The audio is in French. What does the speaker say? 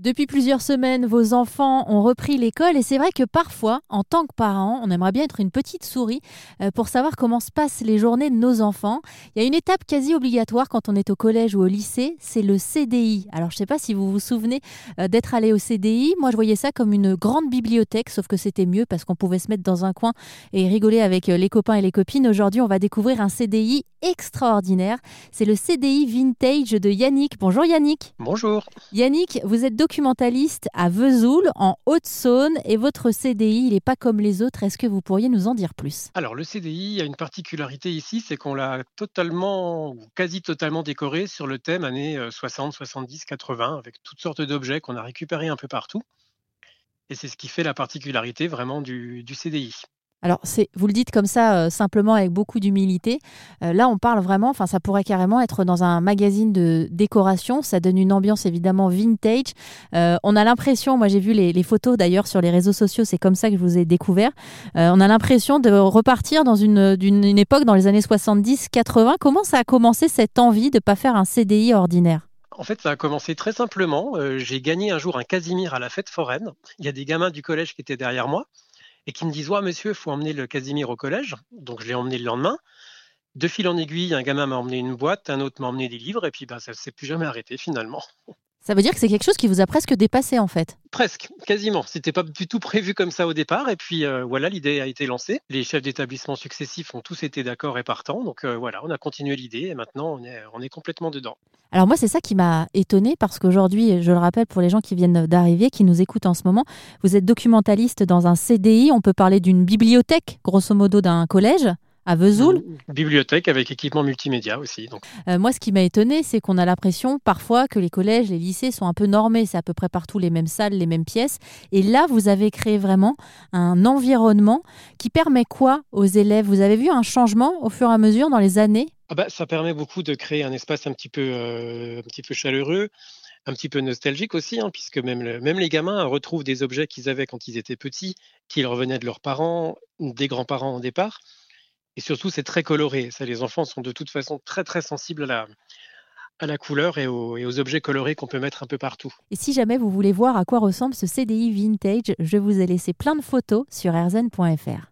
Depuis plusieurs semaines, vos enfants ont repris l'école et c'est vrai que parfois, en tant que parents, on aimerait bien être une petite souris euh, pour savoir comment se passent les journées de nos enfants. Il y a une étape quasi obligatoire quand on est au collège ou au lycée, c'est le CDI. Alors je ne sais pas si vous vous souvenez euh, d'être allé au CDI. Moi, je voyais ça comme une grande bibliothèque, sauf que c'était mieux parce qu'on pouvait se mettre dans un coin et rigoler avec euh, les copains et les copines. Aujourd'hui, on va découvrir un CDI extraordinaire. C'est le CDI Vintage de Yannick. Bonjour Yannick. Bonjour. Yannick, vous êtes documentaliste à Vesoul, en Haute-Saône, et votre CDI, il n'est pas comme les autres. Est-ce que vous pourriez nous en dire plus? Alors, le CDI a une particularité ici, c'est qu'on l'a totalement, ou quasi totalement décoré sur le thème années 60, 70, 80, avec toutes sortes d'objets qu'on a récupérés un peu partout. Et c'est ce qui fait la particularité vraiment du, du CDI. Alors, c'est, vous le dites comme ça, euh, simplement avec beaucoup d'humilité. Euh, là, on parle vraiment, enfin, ça pourrait carrément être dans un magazine de décoration. Ça donne une ambiance évidemment vintage. Euh, on a l'impression, moi j'ai vu les, photos d'ailleurs sur les réseaux sociaux, c'est comme ça que je vous ai découvert. on a l'impression de repartir dans une, époque dans les années 70-80. Comment ça a commencé cette envie de ne pas faire un CDI ordinaire? En fait, ça a commencé très simplement. j'ai gagné un jour un Casimir à la fête foraine. Il y a des gamins du collège qui étaient derrière moi et qui me disent Ouais, monsieur, il faut emmener le Casimir au collège. Donc je l'ai emmené le lendemain. De fil en aiguille, un gamin m'a emmené une boîte, un autre m'a emmené des livres, et puis bah, ça ne s'est plus jamais arrêté finalement. Ça veut dire que c'est quelque chose qui vous a presque dépassé en fait. Presque, quasiment. C'était pas du tout prévu comme ça au départ. Et puis euh, voilà, l'idée a été lancée. Les chefs d'établissement successifs ont tous été d'accord et partants. Donc euh, voilà, on a continué l'idée et maintenant on est, on est complètement dedans. Alors moi, c'est ça qui m'a étonné parce qu'aujourd'hui, je le rappelle pour les gens qui viennent d'arriver, qui nous écoutent en ce moment, vous êtes documentaliste dans un CDI. On peut parler d'une bibliothèque, grosso modo, d'un collège à Vesoul. Bibliothèque avec équipement multimédia aussi. Donc. Euh, moi, ce qui m'a étonné, c'est qu'on a l'impression parfois que les collèges, les lycées sont un peu normés. C'est à peu près partout les mêmes salles, les mêmes pièces. Et là, vous avez créé vraiment un environnement qui permet quoi aux élèves? Vous avez vu un changement au fur et à mesure dans les années? Ah bah, Ça permet beaucoup de créer un espace un petit peu, euh, un petit peu chaleureux un petit peu nostalgique aussi, hein, puisque même, même les gamins retrouvent des objets qu'ils avaient quand ils étaient petits, qu'ils revenaient de leurs parents, des grands-parents au départ. Et surtout, c'est très coloré. Ça, les enfants sont de toute façon très très sensibles à la, couleur et aux, et aux objets colorés qu'on peut mettre un peu partout. Et si jamais vous voulez voir à quoi ressemble ce CDI vintage, je vous ai laissé plein de photos sur rzn.fr.